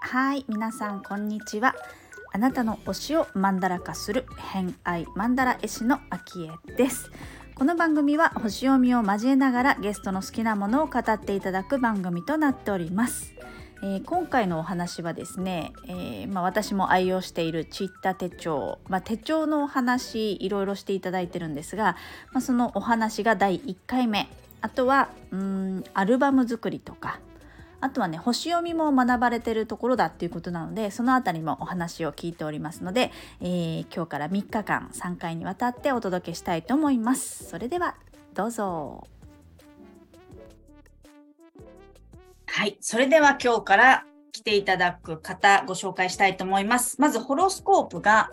はい皆さんこんにちは。あなたの推しをマンダラ化する偏愛マンダラ絵師のアキエです。この番組は星読みを交えながらゲストの好きなものを語っていただく番組となっております。えー、今回のお話はですね、えー、まあ、私も愛用しているチッタ手帳、まあ、手帳のお話いろいろしていただいてるんですが、まあ、そのお話が第1回目あとはうんアルバム作りとかあとはね星読みも学ばれてるところだっていうことなのでその辺りもお話を聞いておりますので、えー、今日から3日間3回にわたってお届けしたいと思います。それではどうぞ。はいそれでは今日から来ていただく方ご紹介したいと思いますまずホロスコープが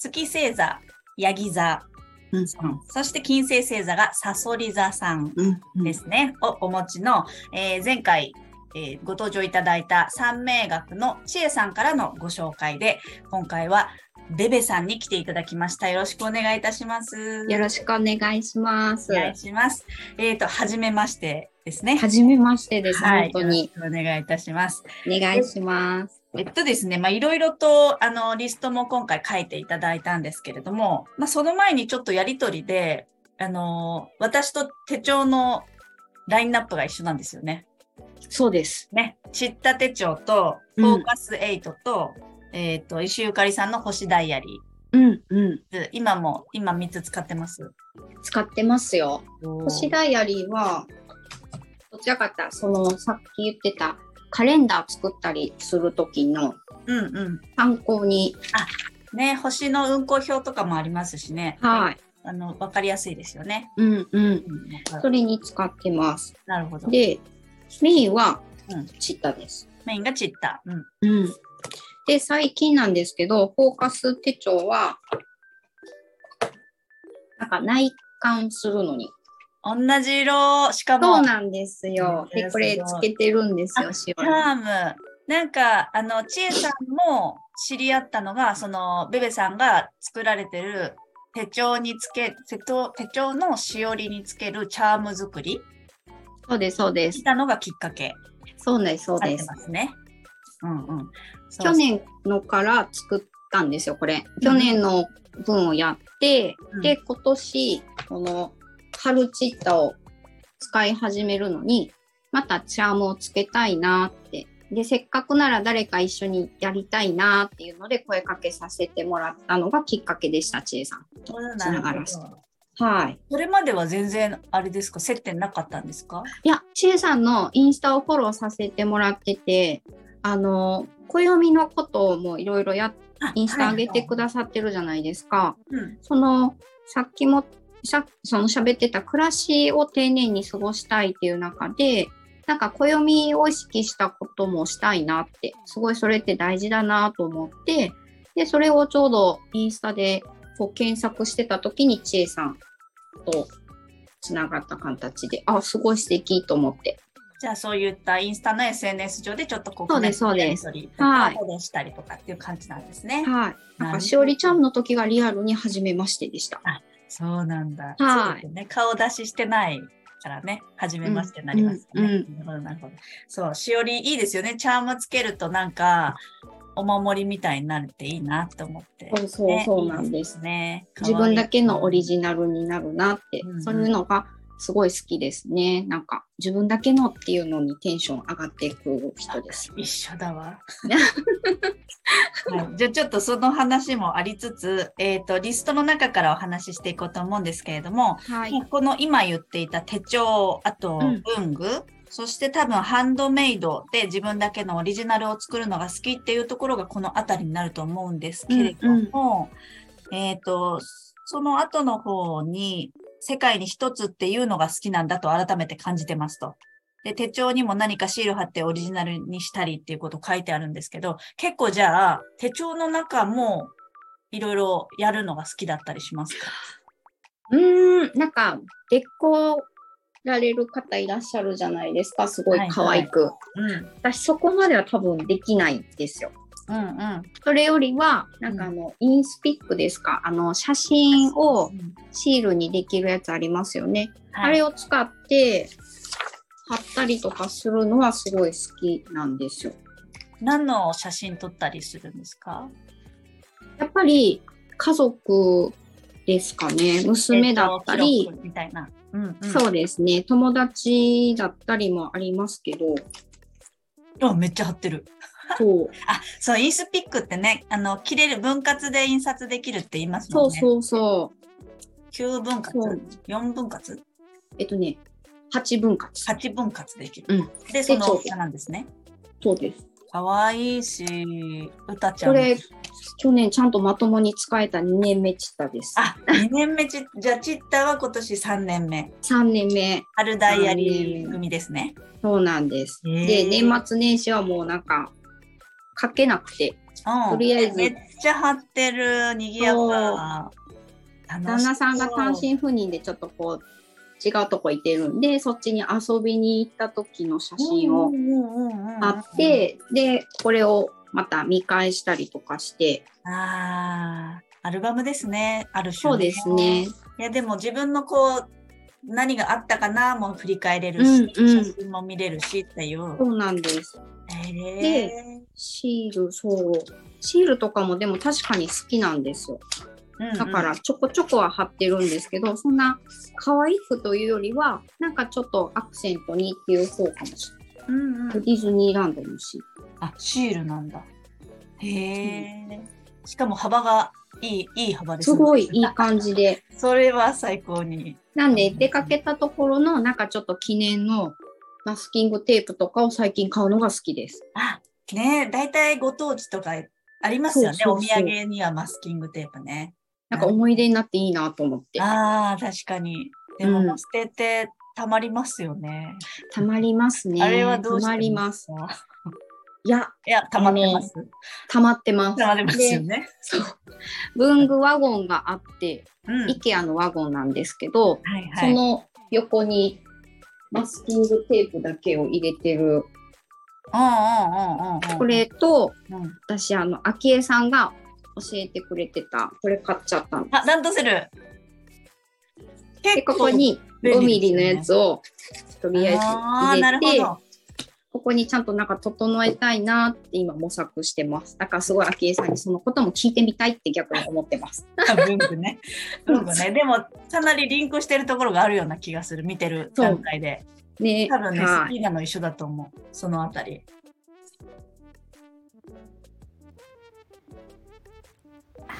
月星座ヤギ座うん、そして金星星座がサソリ座さんですね、うんうん、をお持ちの、えー、前回えー、ご登場いただいた三名学の千恵さんからのご紹介で、今回はベベさんに来ていただきました。よろしくお願いいたします。よろしくお願いします。お願いします。えっ、ー、と、はじめましてですね。はじめましてです、はい、本当に。お願いいたします。お願いします。えっとですね、まあ、いろいろと、あの、リストも今回書いていただいたんですけれども、まあ、その前にちょっとやりとりで、あの、私と手帳のラインナップが一緒なんですよね。そうです。ね。ちった手帳と、フォーカス8と、うん、えっ、ー、と、石ゆかりさんの星ダイアリー。うんうん。今も、今3つ使ってます？使ってますよ。星ダイアリーは、どちらかったその、さっき言ってた、カレンダー作ったりするときの、うんうん。参考に。あ、ね、星の運行表とかもありますしね。はい。あの、わかりやすいですよね。うんうん。それに使ってます。なるほど。で、メインはチッタです。メインがチッタ。うん。うん。で、最近なんですけど、フォーカス手帳は、なんか内観するのに。同じ色、しかも。そうなんですよ。で、これつけてるんですよ、シワ。ーム。なんか、あの、ちえさんも知り合ったのが、その、ベベさんが作られてる手帳につけ、手帳のしおりにつけるチャーム作り。そうです、そうです。来たのがきっかけ。そうです、そうです。ますね。うんうん。去年のから作ったんですよ、これ。去年の分をやって、うん、で、今年、この春チッタを使い始めるのに、またチャームをつけたいなって。で、せっかくなら誰か一緒にやりたいなっていうので声かけさせてもらったのがきっかけでした、ちえさん。つながらせて。はい。それまでは全然あれですか、接点なかったんですか？いや、ちえさんのインスタをフォローさせてもらってて、あの、暦のこともいろいろやインスタ上げてくださってるじゃないですか。はいはい、その、さっきもしゃその喋ってた暮らしを丁寧に過ごしたいっていう中で、なんか暦を意識したこともしたいなって、すごいそれって大事だなと思って、で、それをちょうどインスタでこう検索してた時にちえさんとつながった形で、あ、すごい素敵と思って。じゃあそういったインスタの SNS 上でちょっとこう、そうです、そうです。はい。フォローしたりとかっていう感じなんですね。はい。なんかしおりちゃんの時がリアルに初めましてでした。あ、そうなんだ。はい。ね、顔出ししてないからね、初めましてになりますね。うん、うん、なるほど、なるほど。そう、しおりいいですよね。チャームつけるとなんか、お守りみたいになるっていいなって思って、そうそうそうなんですね。自分だけのオリジナルになるなって、うんうん、そういうのがすごい好きですね。なんか自分だけのっていうのにテンション上がっていく人です。一緒だわ。はい、じゃあちょっとその話もありつつ、えっ、ー、と、リストの中からお話ししていこうと思うんですけれども、はい、この今言っていた手帳、あと文具、うん。そして多分ハンドメイドで自分だけのオリジナルを作るのが好きっていうところがこの辺りになると思うんですけれども、うんうん、えっ、ー、と、その後の方に世界に一つっていうのが好きなんだと改めて感じてますと。で、手帳にも何かシール貼ってオリジナルにしたりっていうこと書いてあるんですけど、結構じゃあ手帳の中もいろいろやるのが好きだったりしますか？うーん、なんか、月光られる方いらっしゃるじゃないですかすごい可愛く、はいはい、うん、私そこまでは多分できないんですよ。うんうん。それよりは、なんかあの、インスピックですか？あの、写真をシールにできるやつありますよね。あれをを使って、貼ったりとかするのはすごい好きなんですよ。何の写真撮ったりするんですか？やっぱり家族ですかね。娘だったり、えと記録みたいな。うんうん、そうですね。友達だったりもありますけど、あめっちゃ貼ってる。そう、あそうインスピックってねあの切れる分割で印刷できるって言いますもんね。そうそうそう。9分割？そう4分割？えっとね、8分割。8分割できる。うんでその大きさなんですね。そうです。かわいいしうたちゃんもこれ、去年ちゃんとまともに使えた2年目チッタです。あ2年目ち じゃあチッタは今年3年目3年目。春ダイアリー組ですね。そうなんです。で、年末年始はもうなんか、書けなくて、うんとりあえずめっちゃ貼ってるにぎやか。旦那さんが単身赴任でちょっとこう、違うとこ行ってるんで、そっちに遊びに行った時の写真をあって、で、これをまた見返したりとかして、ああ、アルバムですね。ある種、そうですね。。いや、でも自分のこう、何があったかなも振り返れるし、うんうん写真も見れるしっていう。そうなんです。へでーシール、そう。シールとかもでも確かに好きなんですよ。うんうんだからちょこちょこは貼ってるんですけど、そんな可愛くというよりは、なんかちょっとアクセントにっていう方かもしれうんうんない。ディズニーランドのシール。あ、シールなんだ。へえ。しかも幅がいい、いい幅ですすごいいい感じで。それは最高に。なんで出かけたところのなんかちょっと記念のマスキングテープとかを最近買うのが好きです。あ、ねえ、大体ご当地とかありますよね。そうそうそうお土産にはマスキングテープね。なんか思い出になっていいなと思って。ああ、確かに。でも、うん捨ててたまりますよね。たまりますね。あれはどうしてたまります。いや、いや、たまってます。たまってます。たまってますよね。そう。文具ワゴンがあって、うん。IKEA のワゴンなんですけど、はいはい。その横にマスキングテープだけを入れてる。これと、うん。私、あの、昭恵さんが教えてくれてた、これ買っちゃったんです。あ、ランドセル。で、ここに便利5ミリのやつを、とりあえず入れて、ほど。ここにちゃんとなんか整えたいなって今模索してます。だからすごい昭恵さんにそのことも聞いてみたいって逆に思ってます。文具ね。文具ね。でも、かなりリンクしてるところがあるような気がする。見てる段階で。ね。多分ね、はい。好きなの一緒だと思う。そのあたり。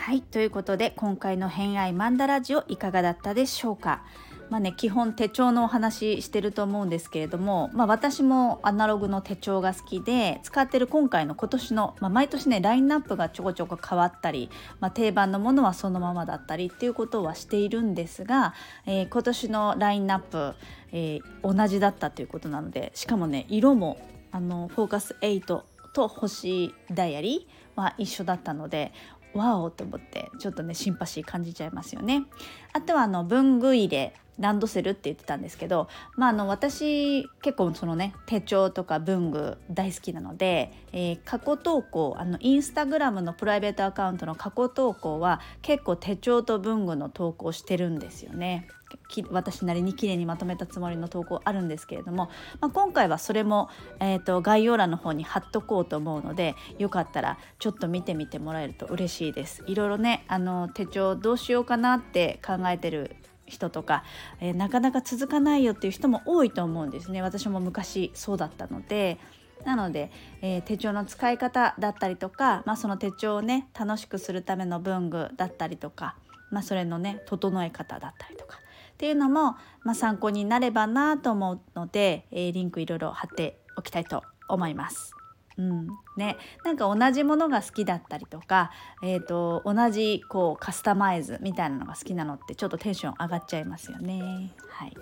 はいということで今回の「偏愛マンダラジオ」いかがだったでしょうか？まあね基本手帳のお話してると思うんですけれども、まあ、私もアナログの手帳が好きで使ってる今回の今年の、まあ、毎年ねラインナップがちょこちょこ変わったり、まあ、定番のものはそのままだったりっていうことはしているんですが、えー今年のラインナップ、えー同じだったということなのでしかもね色もあのフォーカス8と星ダイアリーは一緒だったのでわおと思ってちょっとねシンパシー感じちゃいますよね。あとはあの文具入れランドセルって言ってたんですけど、まあ、あの私結構そのね手帳とか文具大好きなので、えー過去投稿あのインスタグラムのプライベートアカウントの過去投稿は結構手帳と文具の投稿してるんですよね。私なりに綺麗にまとめたつもりの投稿あるんですけれども、まあ、今回はそれも、えー、と概要欄の方に貼っとこうと思うのでよかったらちょっと見てみてもらえると嬉しいです。いろいろねあの手帳どうしようかなって考えてる人とか、えーなかなか続かないよっていう人も多いと思うんですね私も昔そうだったのでなので、えー手帳の使い方だったりとか、まあ、その手帳をね楽しくするための文具だったりとか、まあ、それのね整え方だったりとかっていうのも、まあ、参考になればなと思うので、えーリンクいろいろ貼っておきたいと思います。うんね、なんか同じものが好きだったりとか、えー、と同じこうカスタマイズみたいなのが好きなのってちょっとテンション上がっちゃいますよね。はい、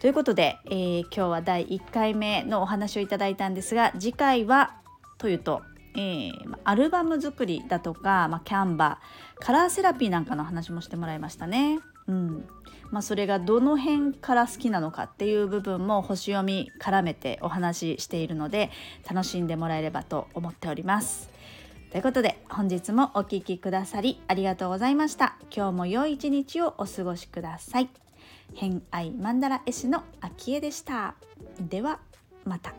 ということで、えー今日は第1回目のお話をいただいたんですが次回はというと、えーアルバム作りだとか、まあ、キャンバーカラーセラピーなんかの話もしてもらいましたね。うんまあ、それがどの辺から好きなのかっていう部分も星読み絡めてお話ししているので楽しんでもらえればと思っております。ということで本日もお聴きくださりありがとうございました今日も良い一日をお過ごしください偏愛マンダラ絵師の秋江でしたではまた